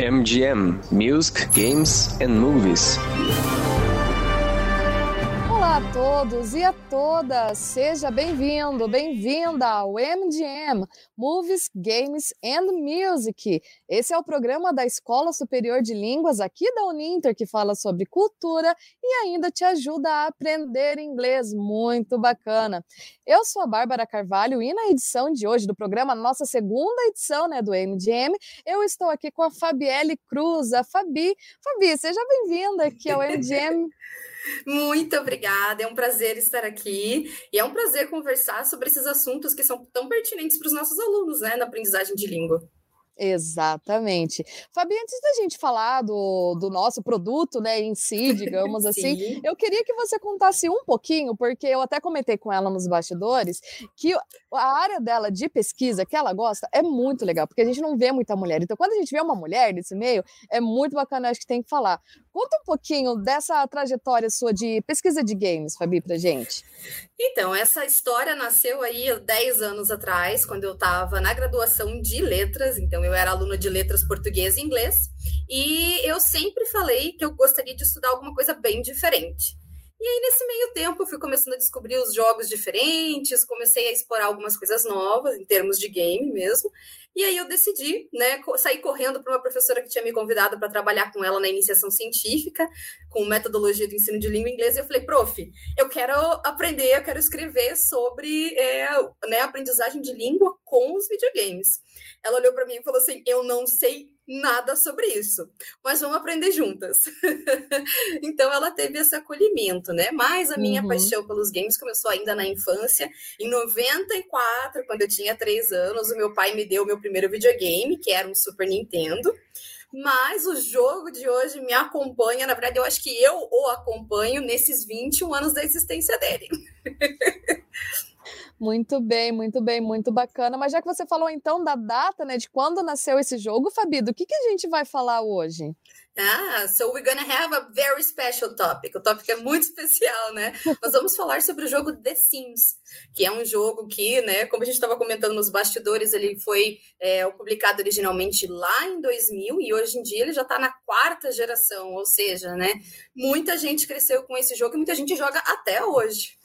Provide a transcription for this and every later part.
MGM Music, Games and Movies. Olá a todos e a todas, seja bem-vindo, bem-vinda ao MGM Movies, Games and Music. Esse é o programa da Escola Superior de Línguas aqui da Uninter que fala sobre cultura e ainda te ajuda a aprender inglês. Muito bacana. Eu sou a Bárbara Carvalho e na edição de hoje do programa, nossa segunda edição né, do MGM, eu estou aqui com a Fabielle Cruz, a Fabi. Fabi, seja bem-vinda aqui ao MGM. Muito obrigada, é um prazer estar aqui e é um prazer conversar sobre esses assuntos que são tão pertinentes para os nossos alunos, né, na aprendizagem de língua. Exatamente. Fabi, antes da gente falar do, do nosso produto, né, em si, digamos assim, eu queria que você contasse um pouquinho, porque eu até comentei com ela nos bastidores, que a área dela de pesquisa que ela gosta é muito legal, porque a gente não vê muita mulher. Então, quando a gente vê uma mulher nesse meio, é muito bacana, acho que tem que falar. Conta um pouquinho dessa trajetória sua de pesquisa de games, Fabi, pra gente. Então, essa história nasceu aí 10 anos atrás, quando eu estava na graduação de letras, então eu era aluna de letras português e inglês, e eu sempre falei que eu gostaria de estudar alguma coisa bem diferente. E aí, nesse meio tempo, eu fui começando a descobrir os jogos diferentes, comecei a explorar algumas coisas novas, em termos de game mesmo. E aí eu decidi, né, sair correndo para uma professora que tinha me convidado para trabalhar com ela na iniciação científica, com metodologia do ensino de língua inglesa. E eu falei, prof, eu quero aprender, eu quero escrever sobre é, né, aprendizagem de língua com os videogames. Ela olhou para mim e falou assim: eu não sei nada sobre isso, mas vamos aprender juntas. então ela teve esse acolhimento, né? Mas a minha uhum. paixão pelos games começou ainda na infância. Em 94, quando eu tinha três anos, o meu pai me deu o meu primeiro videogame, que era um Super Nintendo. Mas o jogo de hoje me acompanha, na verdade, eu acho que eu o acompanho nesses 21 anos da existência dele. Muito bem, muito bem, muito bacana. Mas já que você falou então da data, né, de quando nasceu esse jogo, Fabi, do que, que a gente vai falar hoje? Ah, so we're gonna have a very special topic. O tópico é muito especial, né? Nós vamos falar sobre o jogo The Sims, que é um jogo que, né, como a gente estava comentando nos bastidores, ele foi é, publicado originalmente lá em 2000 e hoje em dia ele já está na quarta geração, ou seja, né, muita gente cresceu com esse jogo e muita gente joga até hoje.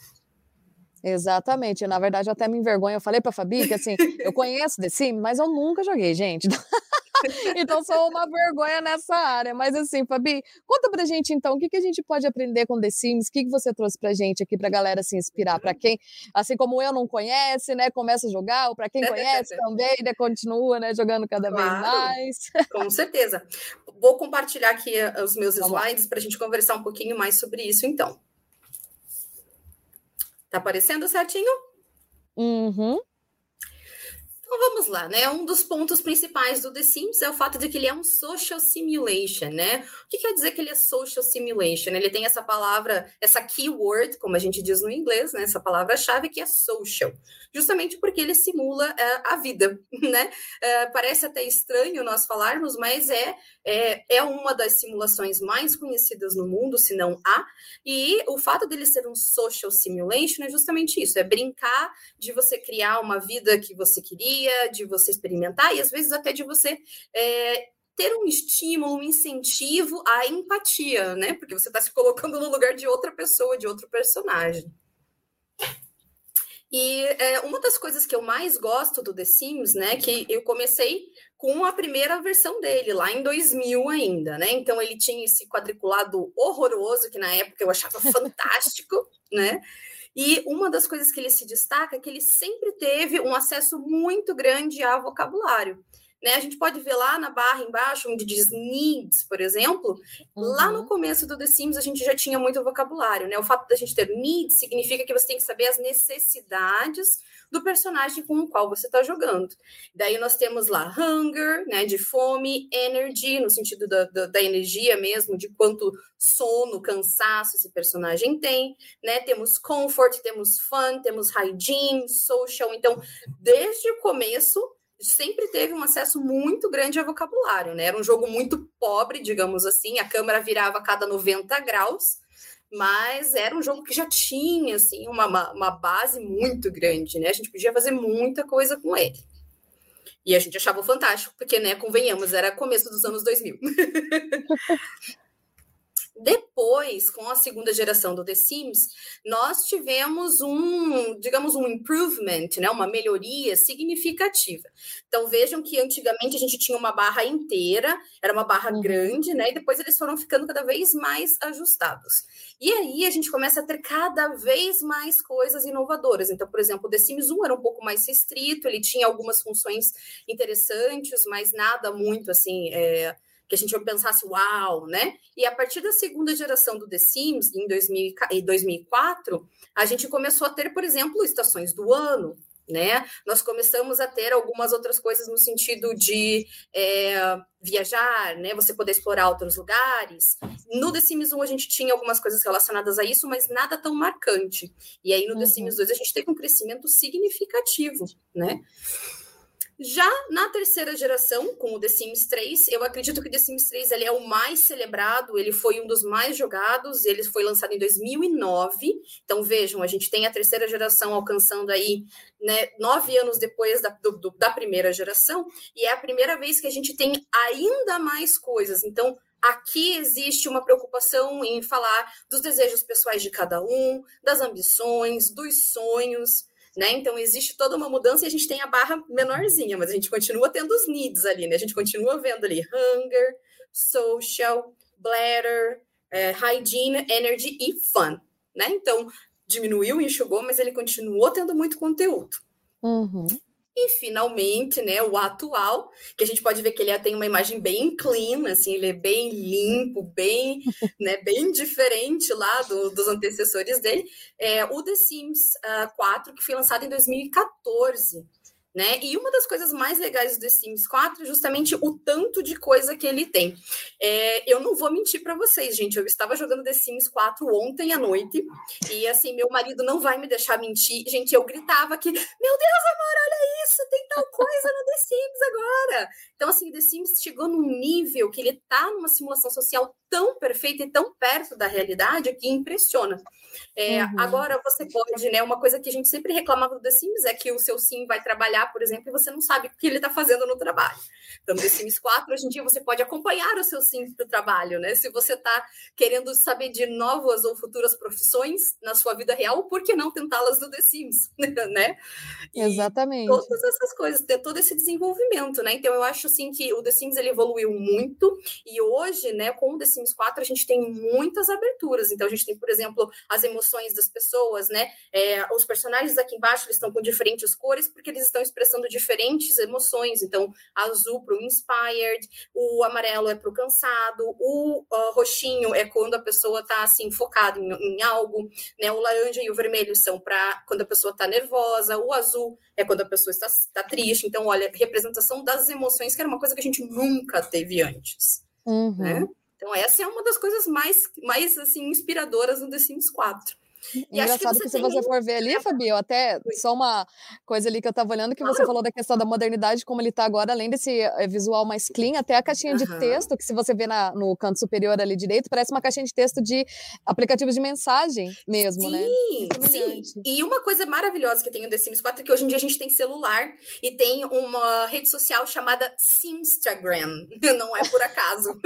Exatamente. Na verdade, eu até me envergonho. Eu falei pra Fabi que assim, eu conheço The Sims, mas eu nunca joguei, gente. então sou uma vergonha nessa área. Mas assim, Fabi, conta pra gente então o que, que a gente pode aprender com The Sims, o que, que você trouxe pra gente aqui pra galera se inspirar, para quem, assim como eu não conhece, né, começa a jogar, ou para quem conhece também, né, continua, né, jogando cada claro, vez mais. Com certeza. Vou compartilhar aqui eh, os meus slides para a gente conversar um pouquinho mais sobre isso, então. Tá aparecendo certinho? Uhum. Então vamos lá, né? Um dos pontos principais do The Sims é o fato de que ele é um social simulation, né? O que quer dizer que ele é social simulation? Ele tem essa palavra, essa keyword, como a gente diz no inglês, né? Essa palavra-chave que é social, justamente porque ele simula uh, a vida, né? Uh, parece até estranho nós falarmos, mas é, é, é uma das simulações mais conhecidas no mundo, se não a. E o fato dele ser um social simulation é justamente isso: é brincar de você criar uma vida que você queria de você experimentar e às vezes até de você é, ter um estímulo, um incentivo à empatia, né? Porque você está se colocando no lugar de outra pessoa, de outro personagem. E é, uma das coisas que eu mais gosto do The Sims, né, que eu comecei com a primeira versão dele, lá em 2000 ainda, né? Então ele tinha esse quadriculado horroroso, que na época eu achava fantástico, né? E uma das coisas que ele se destaca é que ele sempre teve um acesso muito grande a vocabulário. Né? A gente pode ver lá na barra embaixo, onde diz needs, por exemplo, uhum. lá no uhum. começo do The Sims a gente já tinha muito vocabulário, né? O fato da gente ter needs significa que você tem que saber as necessidades do personagem com o qual você está jogando. Daí nós temos lá hunger, né, de fome, energy, no sentido da, da, da, energia mesmo, de quanto sono, cansaço esse personagem tem, né? Temos comfort, temos fun, temos hygiene, social. Então, desde o começo sempre teve um acesso muito grande a vocabulário, né? Era um jogo muito pobre, digamos assim, a câmera virava a cada 90 graus, mas era um jogo que já tinha assim uma, uma, base muito grande, né? A gente podia fazer muita coisa com ele. E a gente achava fantástico, porque, né, convenhamos, era começo dos anos 2000. Depois, com a segunda geração do The Sims, nós tivemos um, digamos, um improvement, né, uma melhoria significativa. Então vejam que antigamente a gente tinha uma barra inteira, era uma barra uhum. grande, né, e depois eles foram ficando cada vez mais ajustados. E aí a gente começa a ter cada vez mais coisas inovadoras. Então, por exemplo, o The Sims 1 era um pouco mais restrito, ele tinha algumas funções interessantes, mas nada muito assim. É que a gente pensasse, uau, né? E a partir da segunda geração do The Sims, em 2004, a gente começou a ter, por exemplo, estações do ano, né? Nós começamos a ter algumas outras coisas no sentido de é, viajar, né? Você poder explorar outros lugares. No The Sims 1 a gente tinha algumas coisas relacionadas a isso, mas nada tão marcante. E aí no uhum. The Sims 2 a gente teve um crescimento significativo, né? Já na terceira geração, com o The Sims 3, eu acredito que o The Sims 3 ele é o mais celebrado, ele foi um dos mais jogados, ele foi lançado em 2009. Então vejam, a gente tem a terceira geração alcançando aí né, nove anos depois da, do, da primeira geração, e é a primeira vez que a gente tem ainda mais coisas. Então Aqui existe uma preocupação em falar dos desejos pessoais de cada um, das ambições, dos sonhos, né? Então existe toda uma mudança e a gente tem a barra menorzinha, mas a gente continua tendo os needs ali, né? A gente continua vendo ali hunger, social, bladder, é, hygiene, energy e fun, né? Então diminuiu, enxugou, mas ele continuou tendo muito conteúdo. Uhum. E finalmente, né, o atual, que a gente pode ver que ele tem uma imagem bem clean, assim, ele é bem limpo, bem, né, bem diferente lá do, dos antecessores dele, é o The Sims uh, ah, 4, que foi lançado em 2014 né? E uma das coisas mais legais do The Sims 4 é justamente o tanto de coisa que ele tem. É, eu não vou mentir para vocês, gente. Eu estava jogando The Sims 4 ontem à noite e assim, meu marido não vai me deixar mentir. Gente, eu gritava que, meu Deus, amor, olha isso, tem tal coisa no The Sims agora. Então, assim, The Sims chegou num nível que ele tá numa simulação social tão perfeita e tão perto da realidade que impressiona. É, uhum. Agora, você pode, né? Uma coisa que a gente sempre reclamava do The Sims é que o seu sim vai trabalhar, por exemplo, e você não sabe o que ele está fazendo no trabalho. Então, The Sims 4, hoje em dia, você pode acompanhar o seu sim do trabalho, né? Se você está querendo saber de novas ou futuras profissões na sua vida real, por que não tentá-las no The Sims, né? E Exatamente. Todas essas coisas, ter todo esse desenvolvimento, né? Então, eu acho, assim, que o The Sims, ele evoluiu muito e hoje, né, com o The Sims 4, a gente tem muitas aberturas. Então, a gente tem, por exemplo, as emoções das pessoas, né? É, os personagens aqui embaixo eles estão com diferentes cores porque eles estão expressando diferentes emoções. Então, azul para o inspired, o amarelo é para o cansado, o uh, roxinho é quando a pessoa está assim focada em, em, algo, né? O laranja e o vermelho são para quando a pessoa está nervosa, o azul é quando a pessoa está, está triste. Então, olha, representação das emoções que era uma coisa que a gente nunca teve antes, uhum. né? Então, essa é uma das coisas mais, mais assim, inspiradoras no The Sims 4. E Engraçado que, que se você for ver ali, Fabio, até só uma coisa ali que eu estava olhando, que você falou da questão da modernidade, como ele está agora, além desse eh, visual mais clean, até a caixinha uhum. de texto, que se você vê na, no canto superior ali direito, parece uma caixinha de texto de aplicativos de mensagem mesmo, sim, né? Sim, sim. E uma coisa maravilhosa que tem no The Sims 4 é que hoje em dia a gente tem celular e tem uma rede social chamada Simstagram. Não é por acaso.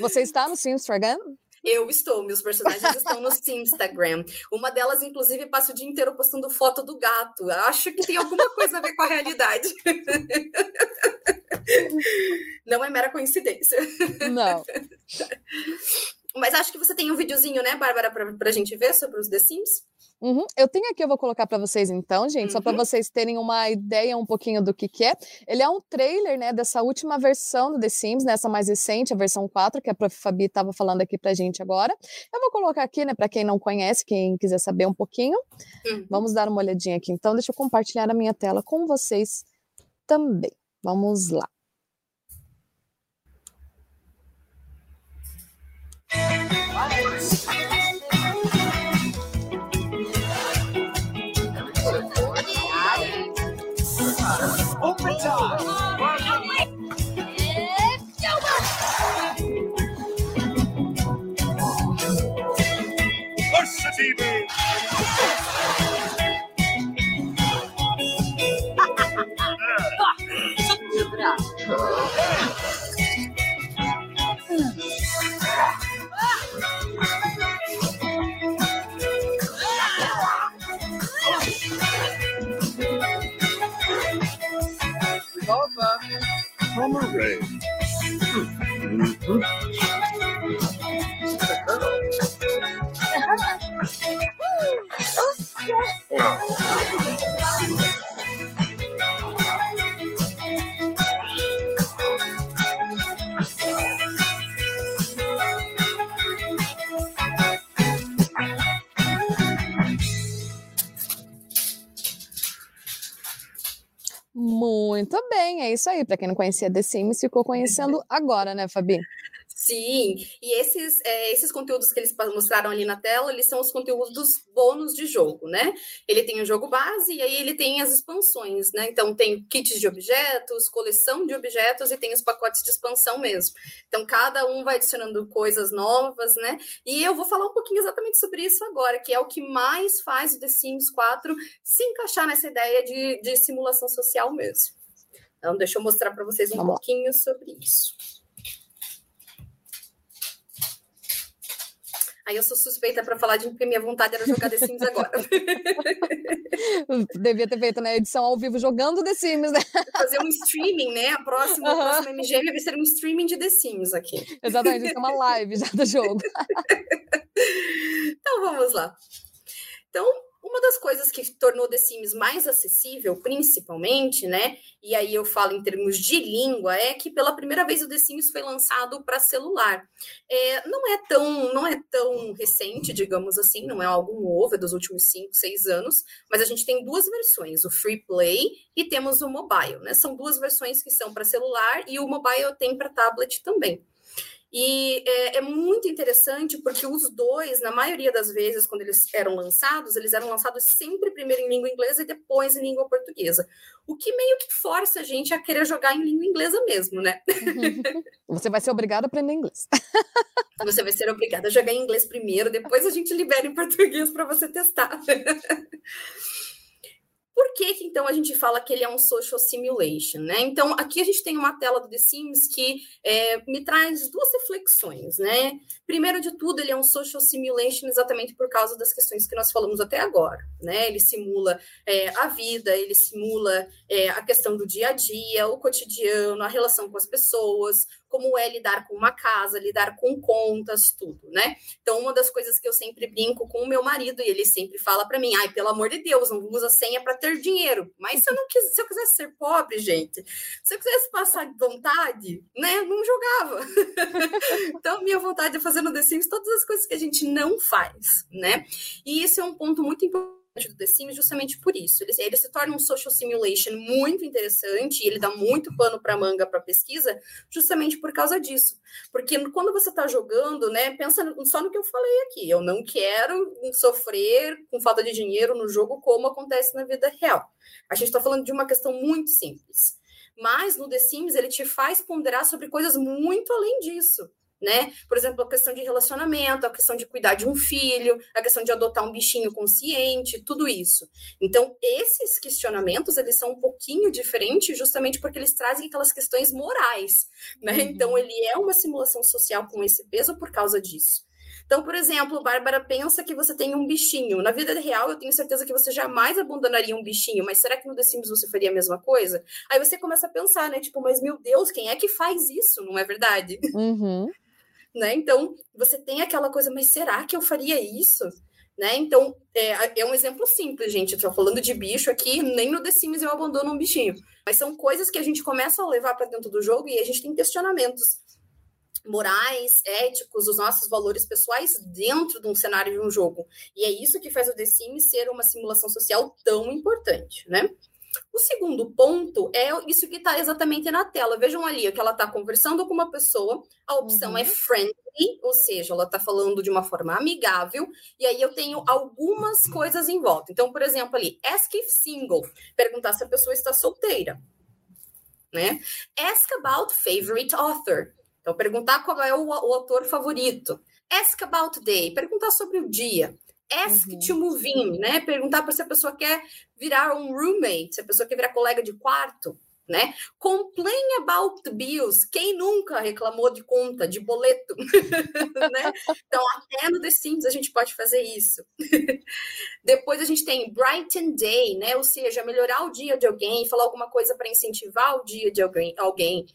Você está no Simstagram? Eu estou, meus personagens estão no Instagram. Uma delas, inclusive, passa o dia inteiro postando foto do gato. Acho que tem alguma coisa a ver com a realidade. Não é mera coincidência. Não. Mas acho que você tem um videozinho, né, Bárbara, para a gente ver sobre os The Sims? Uhum. Eu tenho aqui, eu vou colocar para vocês então, gente, uhum. só para vocês terem uma ideia um pouquinho do que, que é. Ele é um trailer, né, dessa última versão do The Sims, nessa mais recente, a versão 4, que a Prof. Fabi estava falando aqui pra gente agora. Eu vou colocar aqui, né, para quem não conhece, quem quiser saber um pouquinho. Uhum. Vamos dar uma olhadinha aqui. Então, deixa eu compartilhar a minha tela com vocês também. Vamos lá. Overtime. Right. Mm-hmm. Isso aí. Para quem não conhecia The Sims, ficou conhecendo agora, né, Fabi? Sim, e esses, é, esses conteúdos que eles mostraram ali na tela, eles são os conteúdos dos bônus de jogo, né? Ele tem o jogo base e aí ele tem as expansões, né? Então tem kits de objetos, coleção de objetos e tem os pacotes de expansão mesmo. Então cada um vai adicionando coisas novas, né? E eu vou falar um pouquinho exatamente sobre isso agora, que é o que mais faz o The Sims 4 se encaixar nessa ideia de, de simulação social mesmo. Então deixa eu mostrar para vocês um Vamos pouquinho sobre isso. Aí eu sou suspeita para falar de porque minha vontade era jogar The Sims agora. Devia ter feito né, edição ao vivo jogando The Sims, né? Fazer um streaming, né? A próxima, uhum. a próxima MGM vai ser um streaming de The Sims aqui. Exatamente, isso é uma live já do jogo. então vamos lá. Então, uma das coisas que tornou The Sims mais acessível, principalmente, né? E aí eu falo em termos de língua, é que pela primeira vez o The Sims foi lançado para celular. É, não é tão não é tão recente, digamos assim, não é algo novo, é dos últimos 5, 6 anos, mas a gente tem duas versões, o Free Play e temos o Mobile, né? São duas versões que são para celular e o Mobile tem para tablet também. E é, é, muito interessante porque os dois, na maioria das vezes, quando eles eram lançados, eles eram lançados sempre primeiro em língua inglesa e depois em língua portuguesa. O que meio que força a gente a querer jogar em língua inglesa mesmo, né? Você vai ser obrigado a aprender inglês. Você vai ser obrigado a jogar em inglês primeiro, depois a gente libera em português para você testar. Por que, que então a gente fala que ele é um social simulation? Né? Então, aqui a gente tem uma tela do The Sims que é, me traz duas reflexões. Né? Primeiro de tudo, ele é um social simulation exatamente por causa das questões que nós falamos até agora. Né? Ele simula é, a vida, ele simula é, a questão do dia a dia, o cotidiano, a relação com as pessoas, como é lidar com uma casa, lidar com contas, tudo, né? Então, uma das coisas que eu sempre brinco com o meu marido, e ele sempre fala para mim: ai, pelo amor de Deus, não usa senha para ter dinheiro. Mas se eu não quis, se eu quisesse ser pobre, gente, se eu quisesse passar de vontade, né, não jogava. então, minha vontade é fazer no The Sims todas as coisas que a gente não faz, né? E isso é um ponto muito importante do The Sims justamente por isso. Ele, ele, se torna um social simulation muito interessante ele dá muito pano para manga para pesquisa justamente por causa disso. Porque quando você está jogando, né, pensa só no que eu falei aqui. Eu não quero sofrer com falta de dinheiro no jogo como acontece na vida real. A gente está falando de uma questão muito simples. Mas no The Sims ele te faz ponderar sobre coisas muito além disso né? Por exemplo, a questão de relacionamento, a questão de cuidar de um filho, a questão de adotar um bichinho consciente, tudo isso. Então, esses questionamentos, eles são um pouquinho diferentes justamente porque eles trazem aquelas questões morais, né? Uhum. Então, ele é uma simulação social com esse peso por causa disso. Então, por exemplo, Bárbara pensa que você tem um bichinho. Na vida real, eu tenho certeza que você jamais abandonaria um bichinho, mas será que no The Sims você faria a mesma coisa? Aí você começa a pensar, né? Tipo, mas meu Deus, quem é que faz isso? Não é verdade? Uhum né? Então, você tem aquela coisa, mas será que eu faria isso? Né? Então, é, é um exemplo simples, gente. Tô falando de bicho aqui, nem no The Sims eu abandono um bichinho. Mas são coisas que a gente começa a levar para dentro do jogo e a gente tem questionamentos morais, éticos, os nossos valores pessoais dentro de um cenário de um jogo. E é isso que faz o The Sims ser uma simulação social tão importante, né? O segundo ponto é isso que está exatamente na tela. Vejam ali que ela está conversando com uma pessoa, a opção uhum. é friendly, ou seja, ela está falando de uma forma amigável, e aí eu tenho algumas coisas em volta. Então, por exemplo, ali, ask if single, perguntar se a pessoa está solteira. Né? Ask about favorite author. Então, perguntar qual é o, o autor favorito. Ask about day, perguntar sobre o dia ask uhum. to move in, né? Perguntar para se a pessoa quer virar um roommate, se a pessoa quer virar colega de quarto, né? Complain about bills. Quem nunca reclamou de conta, de boleto, né? Então, até no The Sims a gente pode fazer isso. Depois a gente tem brighten day, né? Ou seja, melhorar o dia de alguém, falar alguma coisa para incentivar o dia de alguém. alguém.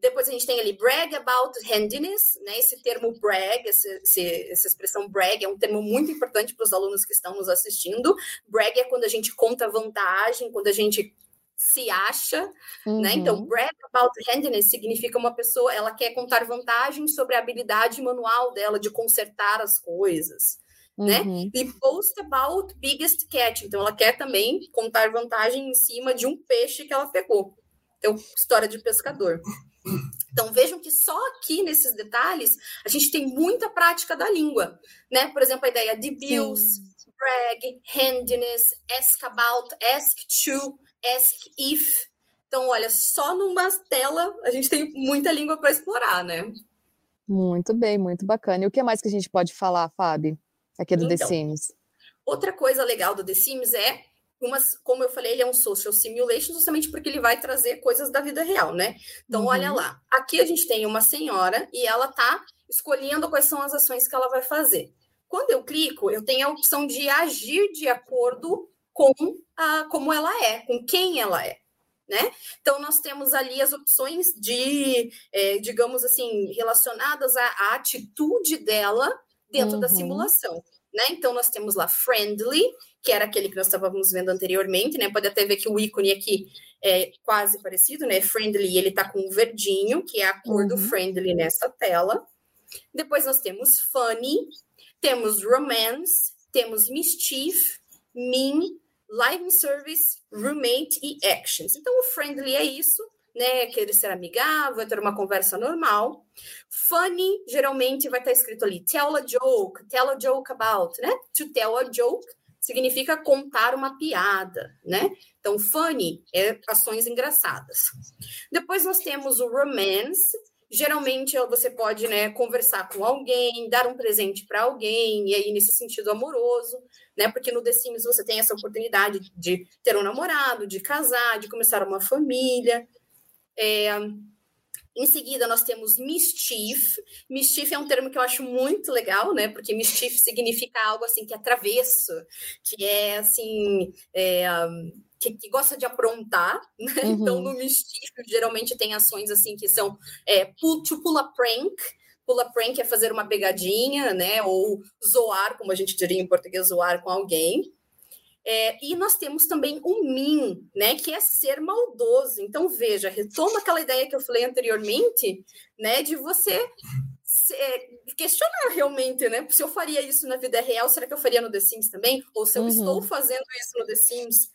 Depois a gente tem ali brag about handiness, né? Esse termo brag, esse, esse, essa expressão brag é um termo muito importante para os alunos que estão nos assistindo. Brag é quando a gente conta vantagem, quando a gente se acha, uhum. né? Então, brag about handiness significa uma pessoa, ela quer contar vantagens sobre a habilidade manual dela de consertar as coisas. Né? Uhum. E post about biggest catch. Então, ela quer também contar vantagem em cima de um peixe que ela pegou. Então, história de pescador. Então, vejam que só aqui nesses detalhes a gente tem muita prática da língua, né? Por exemplo, a ideia de bills, brag, handiness, ask about, ask to, ask if. Então, olha, só numa tela a gente tem muita língua para explorar, né? Muito bem, muito bacana. E o que mais que a gente pode falar, Fábio, aqui do então, The Sims? Outra coisa legal do The Sims é umas, como eu falei, ele é um social simulation justamente porque ele vai trazer coisas da vida real, né? Então, uhum. olha lá. Aqui a gente tem uma senhora e ela tá escolhendo quais são as ações que ela vai fazer. Quando eu clico, eu tenho a opção de agir de acordo com a, como ela é, com quem ela é. Né? Então, nós temos ali as opções de, é, digamos assim, relacionadas à, à, atitude dela dentro uhum. da simulação. Né? Então, nós temos lá friendly, que era aquele que nós estávamos vendo anteriormente, né? Pode até ver que o ícone aqui é quase parecido, né? Friendly, ele está com o verdinho, que é a cor uhum. do friendly nessa tela. Depois nós temos funny, temos romance, temos mischief, mean, live service, roommate e actions. Então, o friendly é isso, né? Querer ser amigável, ter uma conversa normal. Funny, geralmente vai estar escrito ali, tell a joke, tell a joke about, né? To tell a joke significa contar uma piada, né? Então, funny é ações engraçadas. Depois nós temos o romance, geralmente você pode né, conversar com alguém, dar um presente para alguém, e aí nesse sentido amoroso, né? Porque no The Sims você tem essa oportunidade de ter um namorado, de casar, de começar uma família. É... Em seguida, nós temos mischief. Mischief é um termo que eu acho muito legal, né? Porque mischief significa algo assim que é travesso, que é assim. É, que, que, gosta de aprontar, né? Uhum. Então, no mischief, geralmente tem ações assim que são é, pull, to pull a prank. Pull a prank é fazer uma pegadinha, né? Ou zoar, como a gente diria em português, zoar com alguém. É, e nós temos também o min, né, que é ser maldoso. Então, veja, retoma aquela ideia que eu falei anteriormente, né, de você é, questionar realmente, né, se eu faria isso na vida real, será que eu faria no The Sims também? Ou se eu uhum. estou fazendo isso no The Sims,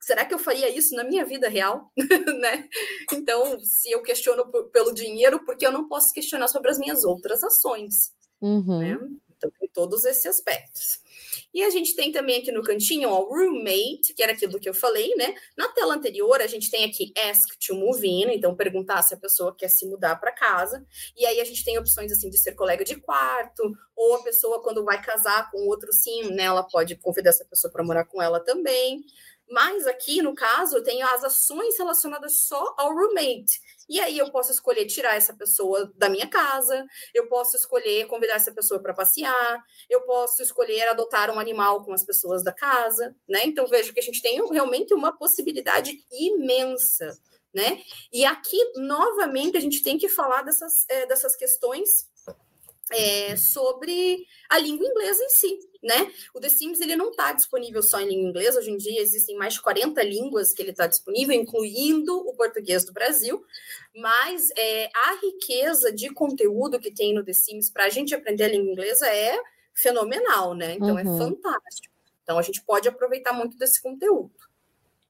será que eu faria isso na minha vida real, né? Então, se eu questiono pelo dinheiro, porque eu não posso questionar sobre as minhas outras ações, uhum. né? Então, tem todos esses aspectos. E a gente tem também aqui no cantinho, ó, roommate, que era aquilo que eu falei, né? Na tela anterior, a gente tem aqui ask to move in, então perguntar se a pessoa quer se mudar para casa. E aí a gente tem opções assim de ser colega de quarto, ou a pessoa quando vai casar com outro sim, né, ela pode convidar essa pessoa para morar com ela também. Mas aqui, no caso, eu tenho as ações relacionadas só ao roommate. E aí eu posso escolher tirar essa pessoa da minha casa, eu posso escolher convidar essa pessoa para passear, eu posso escolher adotar um animal com as pessoas da casa, né? Então vejo que a gente tem realmente uma possibilidade imensa, né? E aqui, novamente, a gente tem que falar dessas, é, dessas questões é, sobre a língua inglesa em si, né? O The Sims ele não está disponível só em língua inglesa, hoje em dia existem mais de 40 línguas que ele está disponível, incluindo o português do Brasil, mas é, a riqueza de conteúdo que tem no The Sims para a gente aprender a língua inglesa é fenomenal, né? Então é uhum. é fantástico. Então a gente pode aproveitar muito desse conteúdo.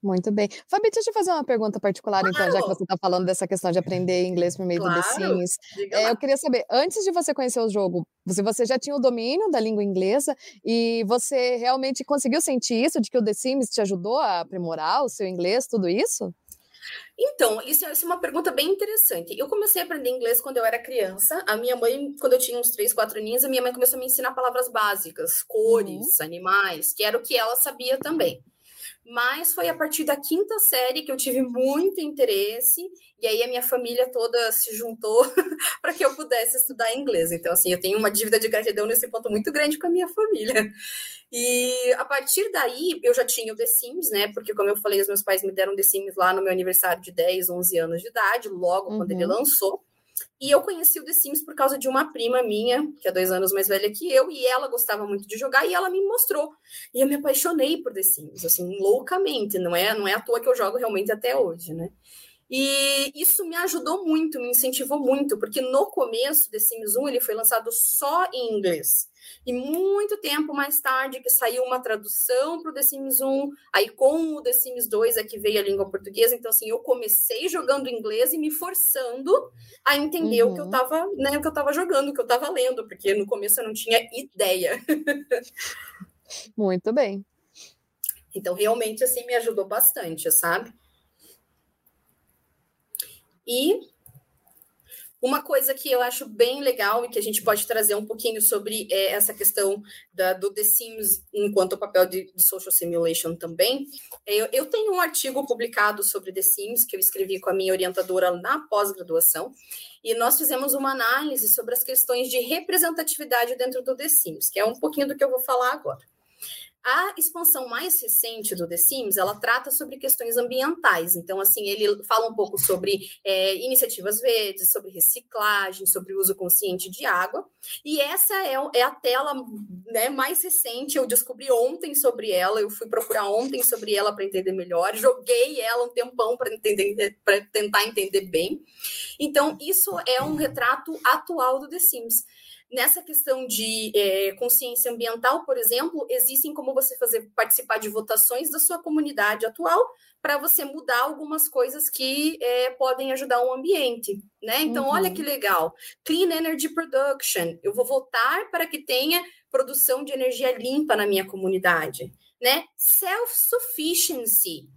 Muito bem. Fabi, deixa eu fazer uma pergunta particular, claro. então, já que você está falando dessa questão de aprender inglês por meio claro. do The Sims. É, eu queria saber, antes de você conhecer o jogo, você, você já tinha o domínio da língua inglesa e você realmente conseguiu sentir isso, de que o The Sims te ajudou a aprimorar o seu inglês, tudo isso? Então, isso, é uma pergunta bem interessante. Eu comecei a aprender inglês quando eu era criança. A minha mãe, quando eu tinha uns 3, 4 aninhos, a minha mãe começou a me ensinar palavras básicas, cores, uhum. animais, que era o que ela sabia também. Mas foi a partir da quinta série que eu tive muito interesse, e aí a minha família toda se juntou para que eu pudesse estudar inglês. Então, assim, eu tenho uma dívida de gratidão nesse ponto muito grande com a minha família. E a partir daí, eu já tinha o The Sims, né? Porque, como eu falei, os meus pais me deram The Sims lá no meu aniversário de 10, 11 anos de idade, logo uhum. quando ele uhum. lançou. E eu conheci o The Sims por causa de uma prima minha, que é dois anos mais velha que eu, e ela gostava muito de jogar, e ela me mostrou. E eu me apaixonei por The Sims, assim, loucamente. Não é, não é à toa que eu jogo realmente até hoje, né? E isso me ajudou muito, me incentivou muito, porque no começo The Sims 1 ele foi lançado só em inglês. E muito tempo mais tarde que saiu uma tradução para o The Sims 1, aí com o The Sims 2 é que veio a língua portuguesa. Então, assim, eu comecei jogando inglês e me forçando a entender uhum. o que eu estava uhum. né, o que eu estava jogando, o que eu estava lendo, porque no começo eu não tinha ideia. Muito bem. Então, realmente, assim, me ajudou bastante, sabe? E uma coisa que eu acho bem legal e que a gente pode trazer um pouquinho sobre é, essa questão da, do The Sims enquanto papel de, de social simulation também. É, eu, eu, tenho um artigo publicado sobre The Sims que eu escrevi com a minha orientadora na pós-graduação e nós fizemos uma análise sobre as questões de representatividade dentro do The Sims, que é um pouquinho do que eu vou falar agora. A expansão mais recente do The Sims, ela trata sobre questões ambientais. Então, assim, ele fala um pouco sobre é, iniciativas verdes, sobre reciclagem, sobre uso consciente de água. E essa é, é a tela né, mais recente. Eu descobri ontem sobre ela. Eu fui procurar ontem sobre ela para entender melhor. Joguei ela um tempão para entender, para tentar entender bem. Então, isso é um retrato atual do The Sims. Nessa questão de é, consciência ambiental, por exemplo, existem como você fazer participar de votações da sua comunidade atual para você mudar algumas coisas que é, podem ajudar o ambiente, né? Então, uhum. olha que legal. Clean Energy Production. Eu vou votar para que tenha produção de energia limpa na minha comunidade, né? Self-sufficiency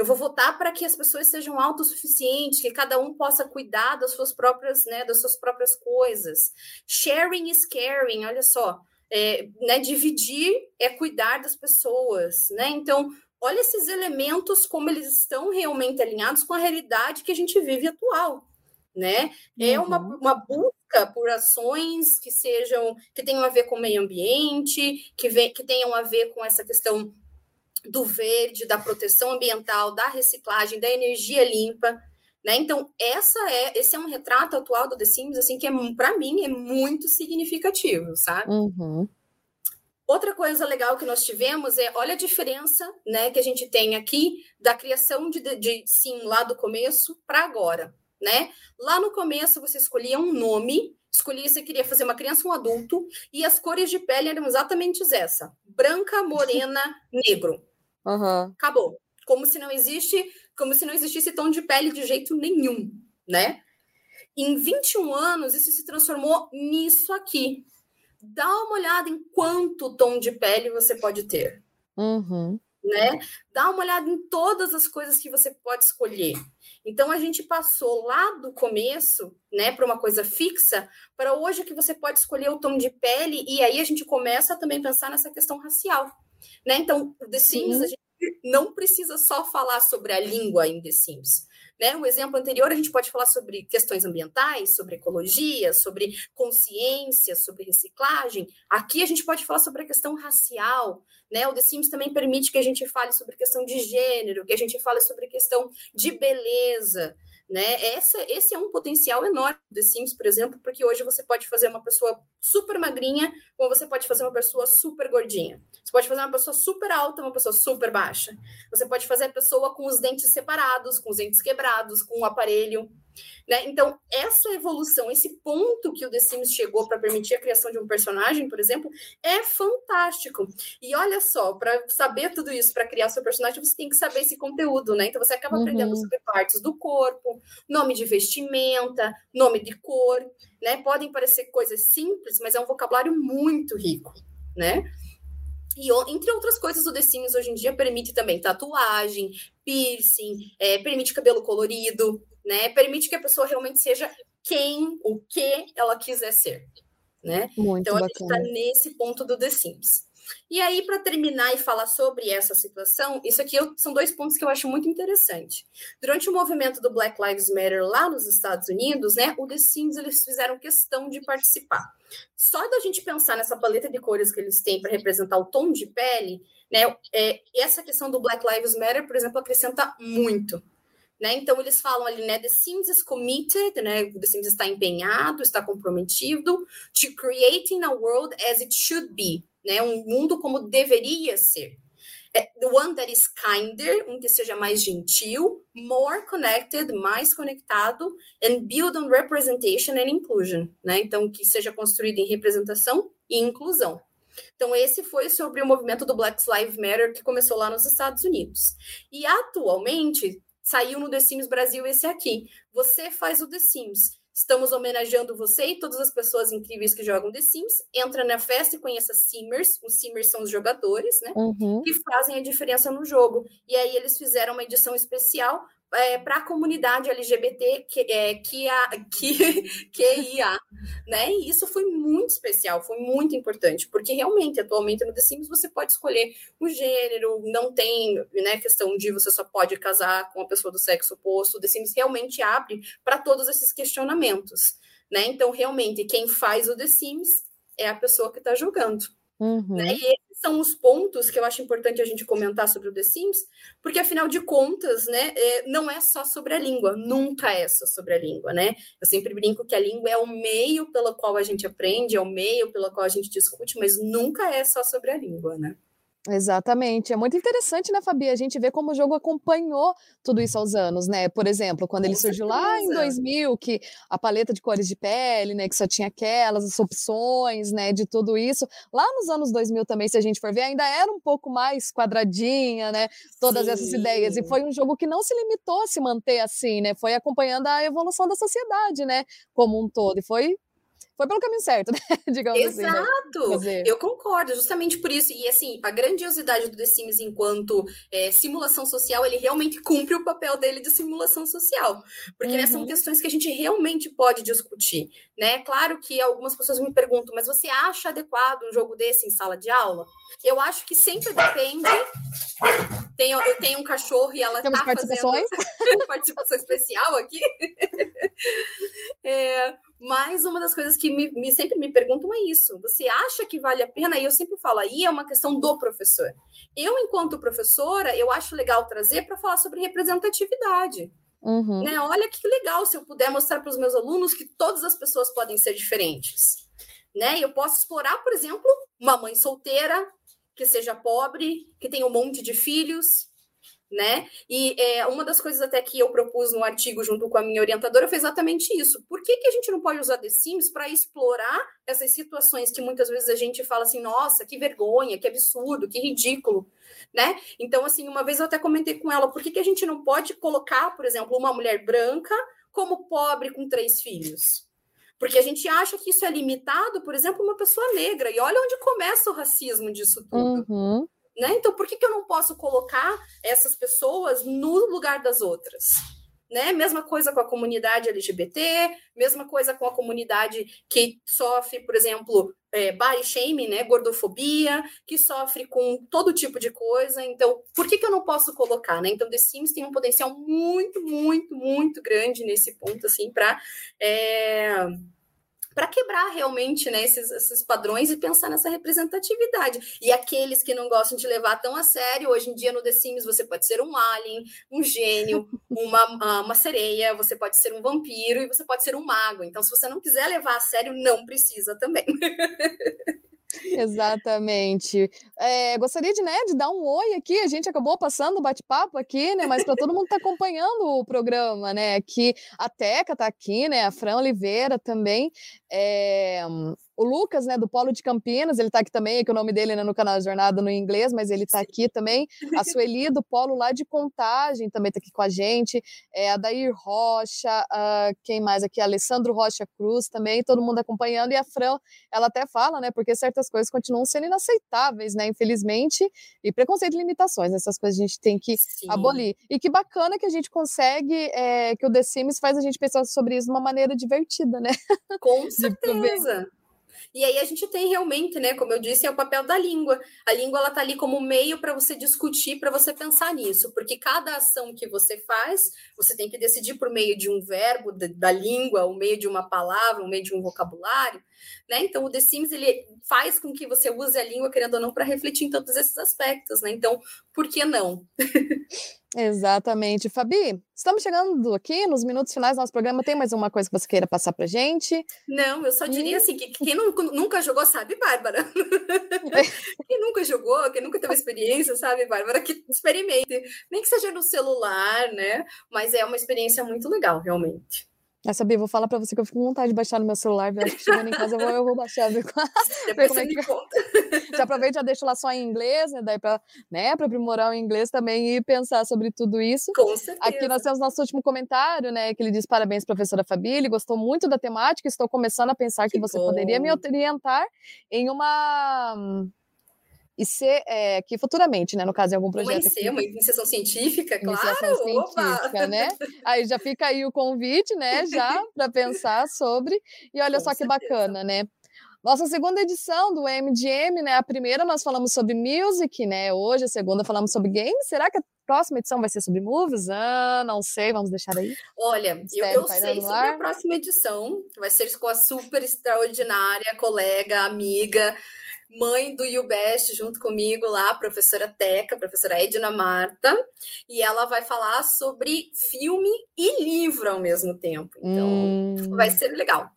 eu vou votar para que as pessoas sejam autossuficientes, que cada um possa cuidar das suas próprias, né, das suas próprias coisas. Sharing is caring, olha só. É, né, dividir é cuidar das pessoas, né? Então, olha esses elementos como eles estão realmente alinhados com a realidade que a gente vive atual, né? É uma, uhum. uma busca por ações que sejam que tenham a ver com o meio ambiente, que, vem, que tenham a ver com essa questão do verde, da proteção ambiental, da reciclagem, da energia limpa, né? Então, essa é, esse é um retrato atual do The Sims, assim, que é, para mim é muito significativo, sabe? Uhum. Outra coisa legal que nós tivemos é, olha a diferença, né, que a gente tem aqui da criação de, de sim lá do começo para agora, né? Lá no começo você escolhia um nome, escolhia se queria fazer uma criança ou um adulto, e as cores de pele eram exatamente essa: branca, morena, negro. Uhum. Acabou. Como se não existe, como se não existisse tom de pele de jeito nenhum, né? Em 21 anos, isso se transformou nisso aqui. Dá uma olhada em quanto tom de pele você pode ter. Uhum. Né? Dá uma olhada em todas as coisas que você pode escolher. Então a gente passou lá do começo, né, para uma coisa fixa, para hoje que você pode escolher o tom de pele e aí a gente começa a também pensar nessa questão racial. Né? Então, o The Sims, Sim. a gente não precisa só falar sobre a língua em The Sims. Né? O exemplo anterior, a gente pode falar sobre questões ambientais, sobre ecologia, sobre consciência, sobre reciclagem. Aqui a gente pode falar sobre a questão racial. Né? O The Sims também permite que a gente fale sobre questão de gênero, que a gente fale sobre questão de beleza. Né? Essa, esse é um potencial enorme do Sims, por exemplo, porque hoje você pode fazer uma pessoa super magrinha, ou você pode fazer uma pessoa super gordinha. Você pode fazer uma pessoa super alta, uma pessoa super baixa. Você pode fazer a pessoa com os dentes separados, com os dentes quebrados, com um aparelho. Né? Então, essa evolução, esse ponto que o The Sims chegou para permitir a criação de um personagem, por exemplo, é fantástico. E olha só, para saber tudo isso, para criar seu personagem, você tem que saber esse conteúdo, né? Então, você acaba uhum. aprendendo sobre partes do corpo, nome de vestimenta, nome de cor, né? Podem parecer coisas simples, mas é um vocabulário muito rico, né? E entre outras coisas, o The Sims hoje em dia permite também tatuagem, piercing, é, permite cabelo colorido, né? Permite que a pessoa realmente seja quem, o que ela quiser ser, né? Muito então bacana. a gente está nesse ponto do The Sims. E aí, para terminar e falar sobre essa situação, isso aqui eu, são dois pontos que eu acho muito interessante. Durante o movimento do Black Lives Matter lá nos Estados Unidos, né, o The Sims eles fizeram questão de participar. Só da gente pensar nessa paleta de cores que eles têm para representar o tom de pele, né, é, essa questão do Black Lives Matter, por exemplo, acrescenta muito. Né? Então, eles falam ali, né? The Sims is committed, né? The Sims está empenhado, está comprometido to creating a world as it should be, né? Um mundo como deveria ser. É, the one that is kinder, um que seja mais gentil, more connected, mais conectado, and build on representation and inclusion, né? Então, que seja construído em representação e inclusão. Então, esse foi sobre o movimento do Black Lives Matter que começou lá nos Estados Unidos. E atualmente saiu no The Sims Brasil esse aqui. Você faz o The Sims. Estamos homenageando você e todas as pessoas incríveis que jogam The Sims. Entra na festa e conheça Simmers. Os Simmers são os jogadores, né? Uhum. Que fazem a diferença no jogo. E aí eles fizeram uma edição especial é, para a comunidade LGBT que, é, que, a, que, que ia, né? E isso foi muito especial, foi muito importante, porque realmente, atualmente no The Sims, você pode escolher o gênero, não tem né, questão de você só pode casar com uma pessoa do sexo oposto. O The Sims realmente abre para todos esses questionamentos, né? Então, realmente, quem faz o The Sims é a pessoa que está jogando. Uhum. Né? E são os pontos que eu acho importante a gente comentar sobre o The Sims, porque afinal de contas, né, é, não é só sobre a língua, nunca é só sobre a língua, né? Eu sempre brinco que a língua é o meio pelo qual a gente aprende, é o meio pelo qual a gente discute, mas nunca é só sobre a língua, né? Exatamente. É muito interessante, né, Fabi? A gente vê como o jogo acompanhou tudo isso aos anos, né? Por exemplo, quando ele surgiu lá em 2000, que a paleta de cores de pele, né, que só tinha aquelas, as opções, né, de tudo isso. Lá nos anos 2000 também, se a gente for ver, ainda era um pouco mais quadradinha, né? Todas Sim. essas ideias. E foi um jogo que não se limitou a se manter assim, né? Foi acompanhando a evolução da sociedade, né, como um todo. E foi foi pelo caminho certo, né? Digamos Exato. assim. Né? Eu concordo, justamente por isso. E assim, a grandiosidade do The Sims enquanto é, simulação social, ele realmente cumpre o papel dele de simulação social. Porque uhum. né, são uhum. questões que a gente realmente pode discutir. Né? Claro que algumas pessoas me perguntam, mas você acha adequado um jogo desse em sala de aula? Eu acho que sempre depende. Tenho, eu tenho um cachorro e ela Temos tá participações? fazendo participação especial aqui. É, mas uma das coisas que me, me, sempre me perguntam é isso: você acha que vale a pena? E eu sempre falo, aí é uma questão do professor. Eu, enquanto professora, eu acho legal trazer para falar sobre representatividade. Uhum. Né? Olha que legal se eu puder mostrar para os meus alunos que todas as pessoas podem ser diferentes. Né? Eu posso explorar, por exemplo, uma mãe solteira que seja pobre, que tenha um monte de filhos, né? E é, uma das coisas até que eu propus no artigo junto com a minha orientadora foi exatamente isso. Por que, que a gente não pode usar The Sims para explorar essas situações que muitas vezes a gente fala assim, nossa, que vergonha, que absurdo, que ridículo, né? Então, assim, uma vez eu até comentei com ela, por que, que a gente não pode colocar, por exemplo, uma mulher branca como pobre com três filhos? Porque a gente acha que isso é limitado, por exemplo, uma pessoa negra. E olha onde começa o racismo disso tudo. Uhum. Né? Então, por que, que eu não posso colocar essas pessoas no lugar das outras? Né? Mesma coisa com a comunidade LGBT, mesma coisa com a comunidade que sofre, por exemplo, é, body shaming, né? gordofobia, que sofre com todo tipo de coisa. Então, por que, que eu não posso colocar? Né? Então, The Sims tem um potencial muito, muito, muito grande nesse ponto, assim, para. É para quebrar realmente né, esses, esses padrões e pensar nessa representatividade. E aqueles que não gostam de levar tão a sério, hoje em dia no The Sims você pode ser um alien, um gênio, uma, uma sereia, você pode ser um vampiro e você pode ser um mago. Então, se você não quiser levar a sério, não precisa também. Exatamente. É, gostaria de, né, de dar um oi aqui. A gente acabou passando o bate-papo aqui, né? Mas para todo mundo que está acompanhando o programa, né? Que a Teca está aqui, né? A Fran Oliveira também. É, o Lucas, né, do Polo de Campinas, ele está aqui também, é que o nome dele né, no canal Jornada no inglês, mas ele está aqui também. A Sueli, do Polo lá de Contagem, também está aqui com a gente. É, a Dair Rocha, uh, quem mais aqui? Alessandro Rocha Cruz também, todo mundo acompanhando. E a Fran, ela até fala, né, porque certas coisas continuam sendo inaceitáveis, né, infelizmente, e preconceito e limitações, essas coisas a gente tem que Sim. abolir. E que bacana que a gente consegue, é, que o The Sims faz a gente pensar sobre isso de uma maneira divertida, né? Com certeza. E aí a gente tem realmente, né, como eu disse, é o papel da língua. A língua ela tá ali como meio para você discutir, para você pensar nisso, porque cada ação que você faz, você tem que decidir por meio de um verbo da, da língua, o meio de uma palavra, o meio de um vocabulário, né? Então o The Sims ele faz com que você use a língua querendo ou não para refletir em todos esses aspectos, né? Então, por que não? Exatamente. Fabi, estamos chegando aqui nos minutos finais do nosso programa. Tem mais uma coisa que você queira passar para gente? Não, eu só diria assim, que quem nunca jogou sabe, Bárbara. quem nunca jogou, quem nunca teve experiência, sabe, Bárbara, que experimente. Nem que seja no celular, né? Mas é uma experiência muito legal, realmente. Essa Bia, vou falar pra você que eu fico com vontade de baixar no meu celular, viu? Acho que chegando em casa eu vou, eu vou baixar, ver, ver como é que... Já aproveito, já deixo lá só em inglês, né? Daí pra, né, pra aprimorar o inglês também e pensar sobre tudo isso. Com certeza. Aqui nós temos nosso último comentário, né? Que ele diz: parabéns, professora Fabi, ele gostou muito da temática, estou começando a pensar que, que você bom. poderia me orientar em uma e ser é, que futuramente, né, no caso, em algum projeto. Uma, IC, uma iniciação científica, iniciação claro. científica, né? Aí já fica aí o convite, né, já para pensar sobre. E olha Com só que certeza. bacana, né? Nossa segunda edição do MGM, né? A primeira nós falamos sobre music, né? Hoje, a segunda falamos sobre games. Será que a próxima edição vai ser sobre movies? Ah, não sei, vamos deixar aí. Olha, eu, eu sei sobre a próxima edição. Vai ser com a super extraordinária colega, amiga, mãe do YouBest junto comigo lá, a professora Teca, a professora Edna Marta, e ela vai falar sobre filme e livro ao mesmo tempo. Então, hum. vai ser legal.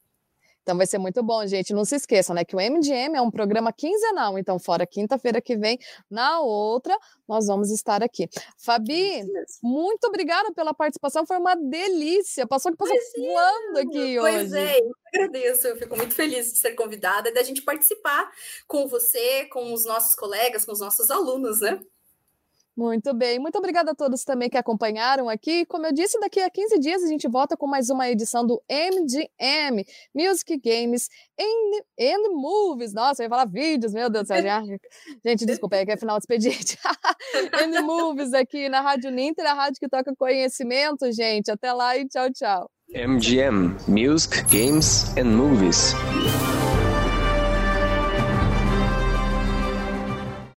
Então vai ser muito bom, gente. Não se esqueçam, né, que o MGM é um programa quinzenal. Então, fora quinta-feira que vem, na outra, nós vamos estar aqui. Fabi, muito obrigada pela participação. Foi uma delícia. Passou que passou pois voando é. aqui pois hoje. Pois é, eu agradeço. Eu fico muito feliz de ser convidada e da gente participar com você, com os nossos colegas, com os nossos alunos, né? Muito bem, muito obrigada a todos também que acompanharam aqui. Como eu disse, daqui a 15 dias a gente volta com mais uma edição do MGM, Music Games and, and Movies. Nossa, eu ia falar vídeos, meu Deus do céu. Já... Gente, desculpa, é que é final de expediente. and Movies aqui na Rádio Ninter, a rádio que toca conhecimento, gente. Até lá e tchau, tchau. MGM, Music, Games and Movies.